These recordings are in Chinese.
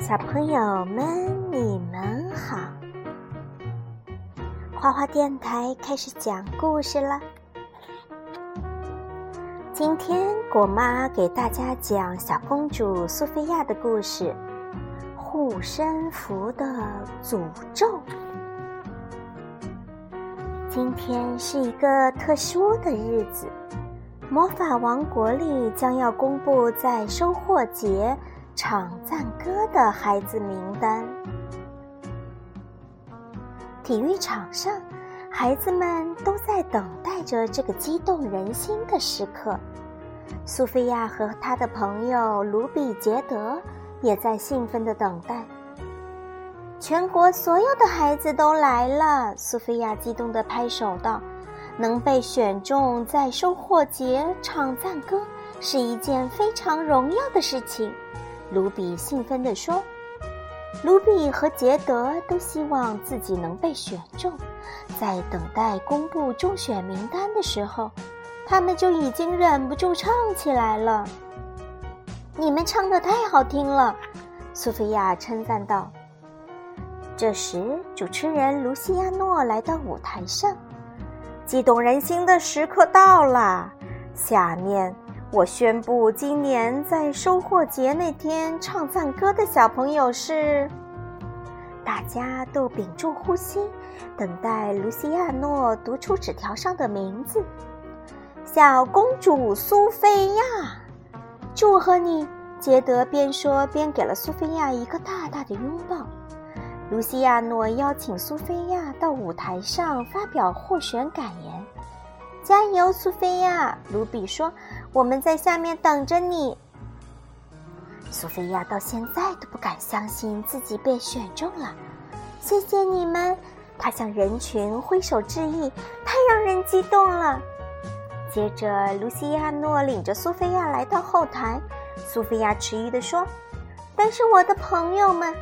小朋友们，你们好！花花电台开始讲故事了。今天果妈给大家讲小公主苏菲亚的故事——护身符的诅咒。今天是一个特殊的日子，魔法王国里将要公布在收获节。唱赞歌的孩子名单。体育场上，孩子们都在等待着这个激动人心的时刻。苏菲亚和她的朋友卢比杰德也在兴奋的等待。全国所有的孩子都来了，苏菲亚激动的拍手道：“能被选中在收获节唱赞歌，是一件非常荣耀的事情。”卢比兴奋地说：“卢比和杰德都希望自己能被选中。在等待公布中选名单的时候，他们就已经忍不住唱起来了。你们唱的太好听了，苏菲亚称赞道。这时，主持人卢西亚诺来到舞台上，激动人心的时刻到了。下面。”我宣布，今年在收获节那天唱赞歌的小朋友是。大家都屏住呼吸，等待卢西亚诺读出纸条上的名字。小公主苏菲亚，祝贺你！杰德边说边给了苏菲亚一个大大的拥抱。卢西亚诺邀请苏菲亚到舞台上发表获选感言。加油，苏菲亚！卢比说。我们在下面等着你。苏菲亚到现在都不敢相信自己被选中了，谢谢你们！她向人群挥手致意，太让人激动了。接着，卢西亚诺领着苏菲亚来到后台。苏菲亚迟疑地说：“但是我的朋友们……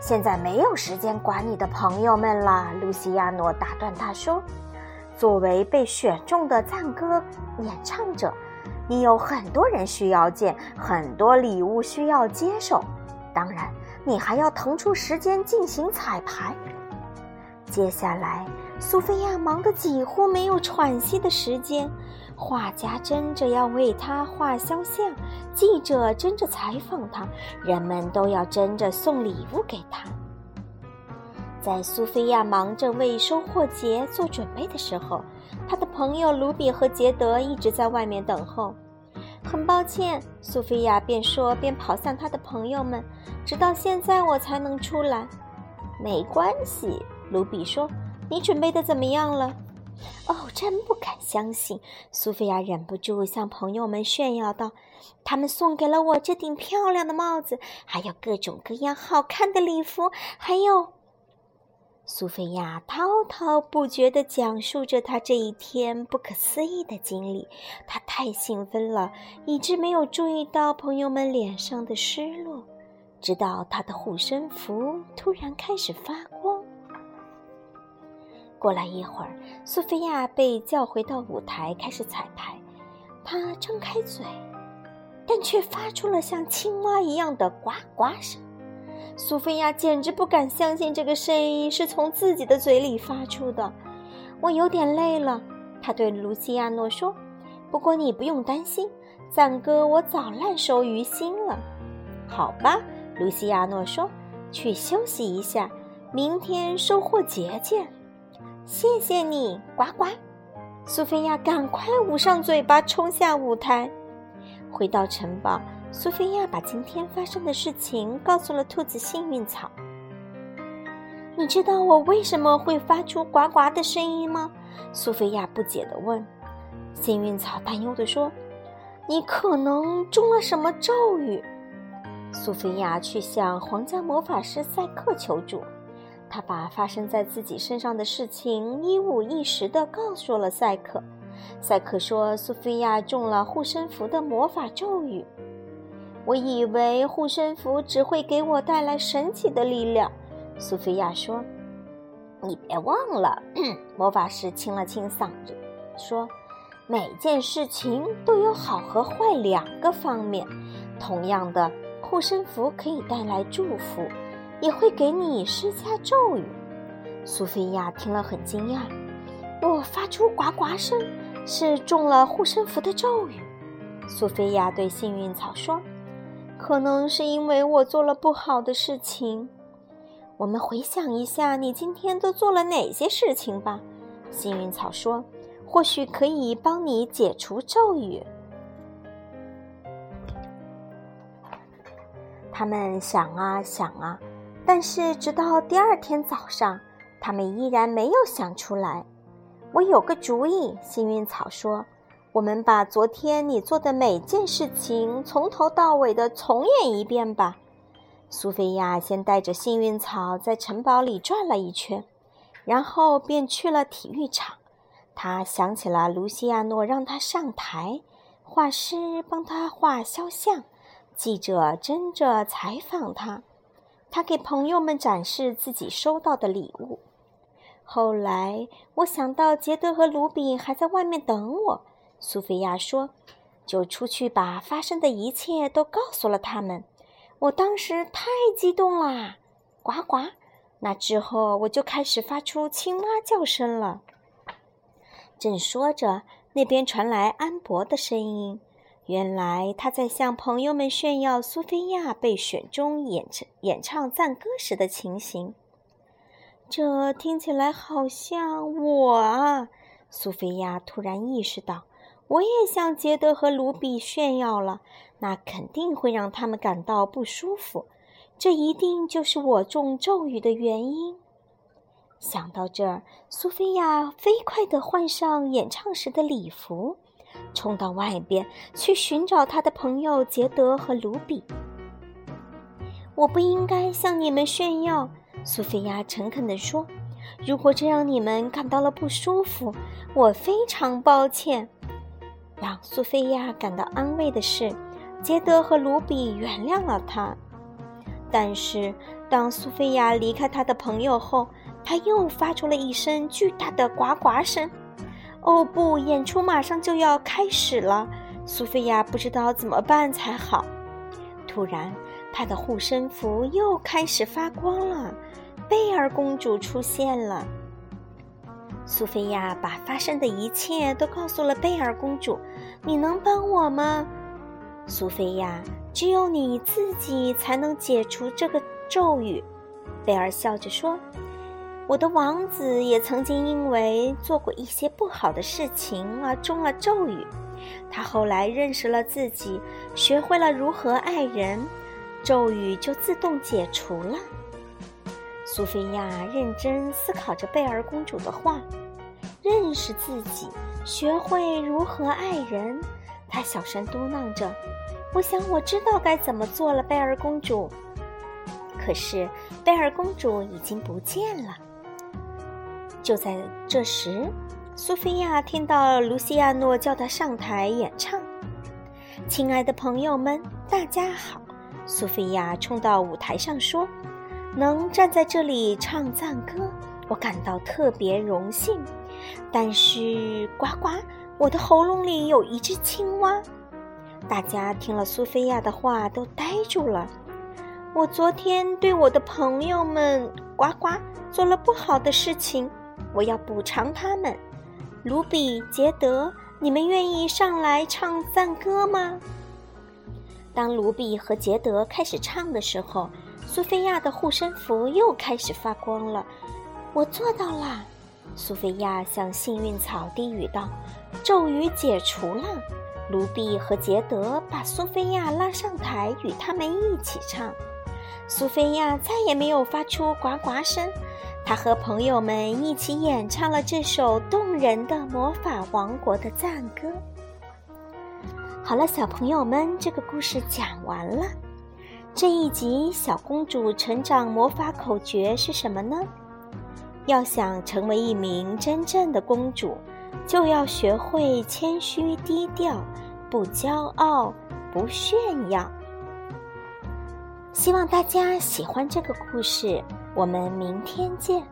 现在没有时间管你的朋友们了。”卢西亚诺打断她说：“作为被选中的赞歌演唱者。”你有很多人需要见，很多礼物需要接受，当然，你还要腾出时间进行彩排。接下来，苏菲亚忙得几乎没有喘息的时间，画家争着要为她画肖像，记者争着采访她，人们都要争着送礼物给她。在苏菲亚忙着为收获节做准备的时候，他的朋友卢比和杰德一直在外面等候。很抱歉，苏菲亚边说边跑向他的朋友们，直到现在我才能出来。没关系，卢比说：“你准备的怎么样了？”哦，真不敢相信！苏菲亚忍不住向朋友们炫耀道：“他们送给了我这顶漂亮的帽子，还有各种各样好看的礼服，还有……”苏菲亚滔滔不绝地讲述着她这一天不可思议的经历，她太兴奋了，以致没有注意到朋友们脸上的失落。直到她的护身符突然开始发光。过了一会儿，苏菲亚被叫回到舞台开始彩排。她张开嘴，但却发出了像青蛙一样的呱呱声。苏菲亚简直不敢相信这个声音是从自己的嘴里发出的。我有点累了，她对卢西亚诺说。不过你不用担心，赞歌我早烂熟于心了。好吧，卢西亚诺说，去休息一下，明天收获节见。谢谢你，呱呱。苏菲亚赶快捂上嘴巴，冲下舞台，回到城堡。苏菲亚把今天发生的事情告诉了兔子幸运草。你知道我为什么会发出呱呱的声音吗？苏菲亚不解地问。幸运草担忧地说：“你可能中了什么咒语。”苏菲亚去向皇家魔法师赛克求助。他把发生在自己身上的事情一五一十地告诉了赛克。赛克说：“苏菲亚中了护身符的魔法咒语。”我以为护身符只会给我带来神奇的力量，苏菲亚说：“你别忘了。”魔法师清了清嗓子说：“每件事情都有好和坏两个方面。同样的，护身符可以带来祝福，也会给你施加咒语。苏菲亚听了很惊讶，我发出呱呱声是中了护身符的咒语。苏菲亚对幸运草说：“可能是因为我做了不好的事情。我们回想一下，你今天都做了哪些事情吧。”幸运草说：“或许可以帮你解除咒语。”他们想啊想啊，但是直到第二天早上，他们依然没有想出来。我有个主意，幸运草说：“我们把昨天你做的每件事情从头到尾的重演一遍吧。”苏菲亚先带着幸运草在城堡里转了一圈，然后便去了体育场。他想起了卢西亚诺让他上台，画师帮他画肖像。记者争着采访他，他给朋友们展示自己收到的礼物。后来我想到杰德和卢比还在外面等我，苏菲亚说：“就出去把发生的一切都告诉了他们。”我当时太激动啦，呱呱！那之后我就开始发出青蛙叫声了。正说着，那边传来安博的声音。原来他在向朋友们炫耀苏菲亚被选中演唱演唱赞歌时的情形。这听起来好像我啊！苏菲亚突然意识到，我也向杰德和卢比炫耀了，那肯定会让他们感到不舒服。这一定就是我中咒语的原因。想到这儿，苏菲亚飞快地换上演唱时的礼服。冲到外边去寻找他的朋友杰德和卢比。我不应该向你们炫耀，苏菲亚诚恳地说。如果这让你们感到了不舒服，我非常抱歉。让苏菲亚感到安慰的是，杰德和卢比原谅了他。但是，当苏菲亚离开他的朋友后，他又发出了一声巨大的呱呱声。哦不！演出马上就要开始了，苏菲亚不知道怎么办才好。突然，她的护身符又开始发光了，贝尔公主出现了。苏菲亚把发生的一切都告诉了贝尔公主：“你能帮我吗？”苏菲亚：“只有你自己才能解除这个咒语。”贝尔笑着说。我的王子也曾经因为做过一些不好的事情而中了咒语，他后来认识了自己，学会了如何爱人，咒语就自动解除了。苏菲亚认真思考着贝尔公主的话，认识自己，学会如何爱人，她小声嘟囔着：“我想我知道该怎么做了。”贝尔公主，可是贝尔公主已经不见了。就在这时，苏菲亚听到卢西亚诺叫她上台演唱。亲爱的朋友们，大家好！苏菲亚冲到舞台上说：“能站在这里唱赞歌，我感到特别荣幸。但是，呱呱，我的喉咙里有一只青蛙。”大家听了苏菲亚的话，都呆住了。我昨天对我的朋友们呱呱做了不好的事情。我要补偿他们，卢比、杰德，你们愿意上来唱赞歌吗？当卢比和杰德开始唱的时候，苏菲亚的护身符又开始发光了。我做到了，苏菲亚向幸运草低语道：“咒语解除了。”卢比和杰德把苏菲亚拉上台，与他们一起唱。苏菲亚再也没有发出呱呱声。她和朋友们一起演唱了这首动人的魔法王国的赞歌。好了，小朋友们，这个故事讲完了。这一集小公主成长魔法口诀是什么呢？要想成为一名真正的公主，就要学会谦虚低调，不骄傲，不炫耀。希望大家喜欢这个故事。我们明天见。